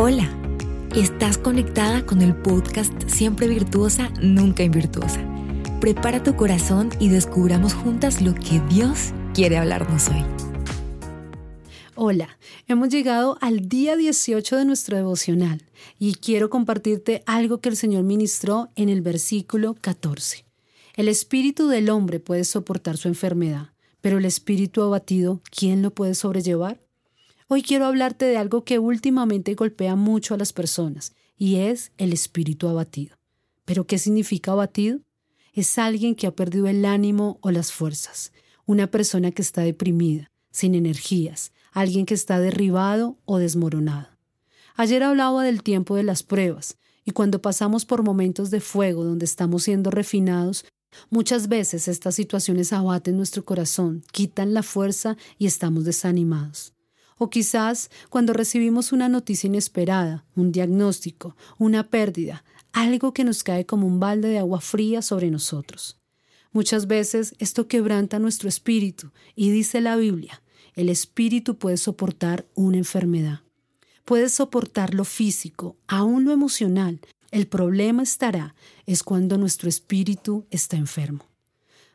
Hola, estás conectada con el podcast Siempre Virtuosa, Nunca Invirtuosa. Prepara tu corazón y descubramos juntas lo que Dios quiere hablarnos hoy. Hola, hemos llegado al día 18 de nuestro devocional y quiero compartirte algo que el Señor ministró en el versículo 14. El espíritu del hombre puede soportar su enfermedad, pero el espíritu abatido, ¿quién lo puede sobrellevar? Hoy quiero hablarte de algo que últimamente golpea mucho a las personas, y es el espíritu abatido. ¿Pero qué significa abatido? Es alguien que ha perdido el ánimo o las fuerzas, una persona que está deprimida, sin energías, alguien que está derribado o desmoronado. Ayer hablaba del tiempo de las pruebas, y cuando pasamos por momentos de fuego donde estamos siendo refinados, muchas veces estas situaciones abaten nuestro corazón, quitan la fuerza y estamos desanimados. O quizás cuando recibimos una noticia inesperada, un diagnóstico, una pérdida, algo que nos cae como un balde de agua fría sobre nosotros. Muchas veces esto quebranta nuestro espíritu y dice la Biblia, el espíritu puede soportar una enfermedad. Puede soportar lo físico, aún lo emocional. El problema estará es cuando nuestro espíritu está enfermo.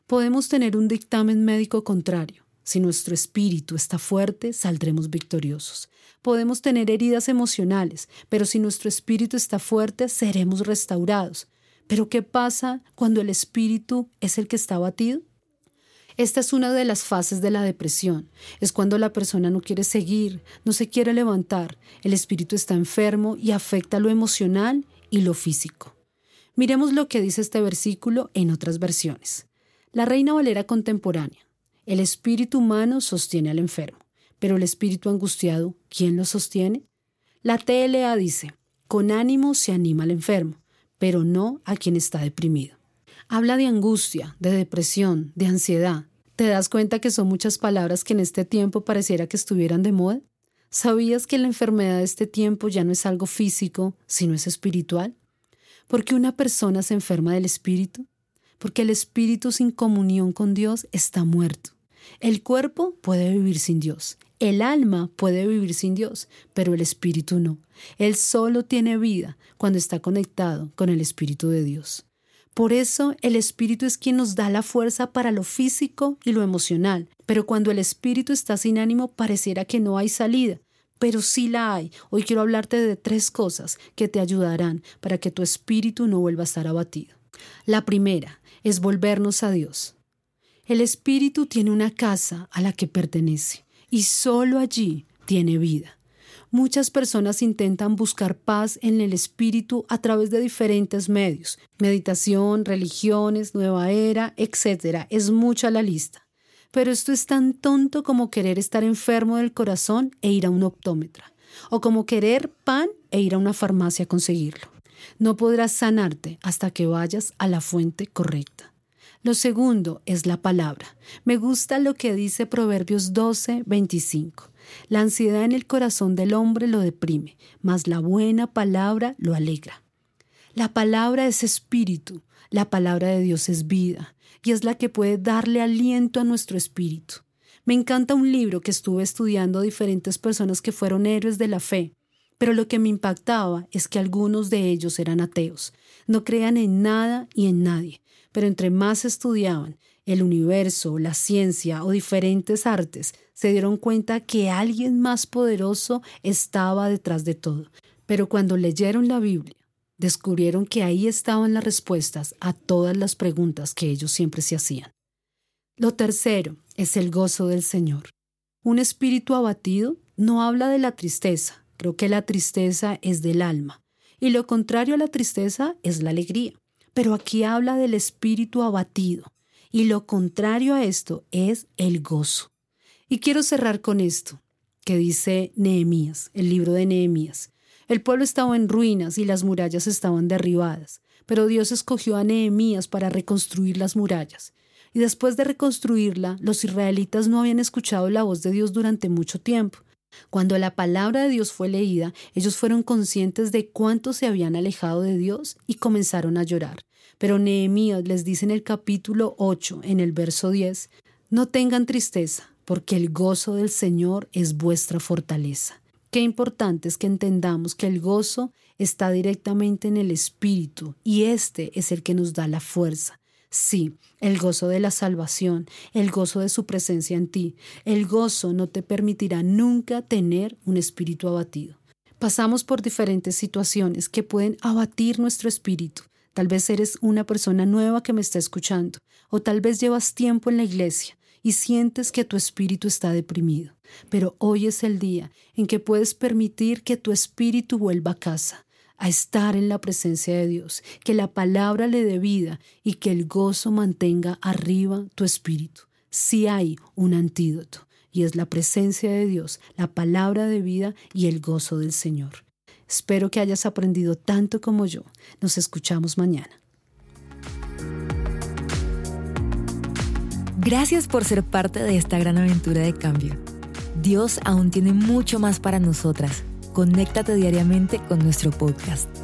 Podemos tener un dictamen médico contrario, si nuestro espíritu está fuerte, saldremos victoriosos. Podemos tener heridas emocionales, pero si nuestro espíritu está fuerte, seremos restaurados. Pero ¿qué pasa cuando el espíritu es el que está abatido? Esta es una de las fases de la depresión. Es cuando la persona no quiere seguir, no se quiere levantar, el espíritu está enfermo y afecta lo emocional y lo físico. Miremos lo que dice este versículo en otras versiones. La Reina Valera contemporánea el espíritu humano sostiene al enfermo, pero el espíritu angustiado, ¿quién lo sostiene? La TLA dice, con ánimo se anima al enfermo, pero no a quien está deprimido. Habla de angustia, de depresión, de ansiedad. ¿Te das cuenta que son muchas palabras que en este tiempo pareciera que estuvieran de moda? ¿Sabías que la enfermedad de este tiempo ya no es algo físico, sino es espiritual? Porque una persona se enferma del espíritu? Porque el espíritu sin comunión con Dios está muerto. El cuerpo puede vivir sin Dios, el alma puede vivir sin Dios, pero el espíritu no. Él solo tiene vida cuando está conectado con el espíritu de Dios. Por eso el espíritu es quien nos da la fuerza para lo físico y lo emocional, pero cuando el espíritu está sin ánimo pareciera que no hay salida, pero sí la hay. Hoy quiero hablarte de tres cosas que te ayudarán para que tu espíritu no vuelva a estar abatido. La primera es volvernos a Dios. El espíritu tiene una casa a la que pertenece y solo allí tiene vida. Muchas personas intentan buscar paz en el espíritu a través de diferentes medios, meditación, religiones, nueva era, etc. Es mucha la lista. Pero esto es tan tonto como querer estar enfermo del corazón e ir a un optómetra, o como querer pan e ir a una farmacia a conseguirlo. No podrás sanarte hasta que vayas a la fuente correcta. Lo segundo es la palabra. Me gusta lo que dice Proverbios 12, 25. La ansiedad en el corazón del hombre lo deprime, mas la buena palabra lo alegra. La palabra es espíritu, la palabra de Dios es vida, y es la que puede darle aliento a nuestro espíritu. Me encanta un libro que estuve estudiando diferentes personas que fueron héroes de la fe, pero lo que me impactaba es que algunos de ellos eran ateos, no crean en nada y en nadie, pero entre más estudiaban el universo, la ciencia o diferentes artes, se dieron cuenta que alguien más poderoso estaba detrás de todo. Pero cuando leyeron la Biblia, descubrieron que ahí estaban las respuestas a todas las preguntas que ellos siempre se hacían. Lo tercero es el gozo del Señor. Un espíritu abatido no habla de la tristeza, creo que la tristeza es del alma, y lo contrario a la tristeza es la alegría. Pero aquí habla del espíritu abatido y lo contrario a esto es el gozo. Y quiero cerrar con esto que dice Nehemías, el libro de Nehemías. El pueblo estaba en ruinas y las murallas estaban derribadas, pero Dios escogió a Nehemías para reconstruir las murallas. Y después de reconstruirla, los israelitas no habían escuchado la voz de Dios durante mucho tiempo. Cuando la palabra de Dios fue leída, ellos fueron conscientes de cuánto se habían alejado de Dios y comenzaron a llorar. Pero Nehemías les dice en el capítulo 8, en el verso 10, no tengan tristeza, porque el gozo del Señor es vuestra fortaleza. Qué importante es que entendamos que el gozo está directamente en el Espíritu y este es el que nos da la fuerza. Sí, el gozo de la salvación, el gozo de su presencia en ti, el gozo no te permitirá nunca tener un espíritu abatido. Pasamos por diferentes situaciones que pueden abatir nuestro espíritu. Tal vez eres una persona nueva que me está escuchando, o tal vez llevas tiempo en la iglesia y sientes que tu espíritu está deprimido. Pero hoy es el día en que puedes permitir que tu espíritu vuelva a casa, a estar en la presencia de Dios, que la palabra le dé vida y que el gozo mantenga arriba tu espíritu. Si hay un antídoto, y es la presencia de Dios, la palabra de vida y el gozo del Señor. Espero que hayas aprendido tanto como yo. Nos escuchamos mañana. Gracias por ser parte de esta gran aventura de cambio. Dios aún tiene mucho más para nosotras. Conéctate diariamente con nuestro podcast.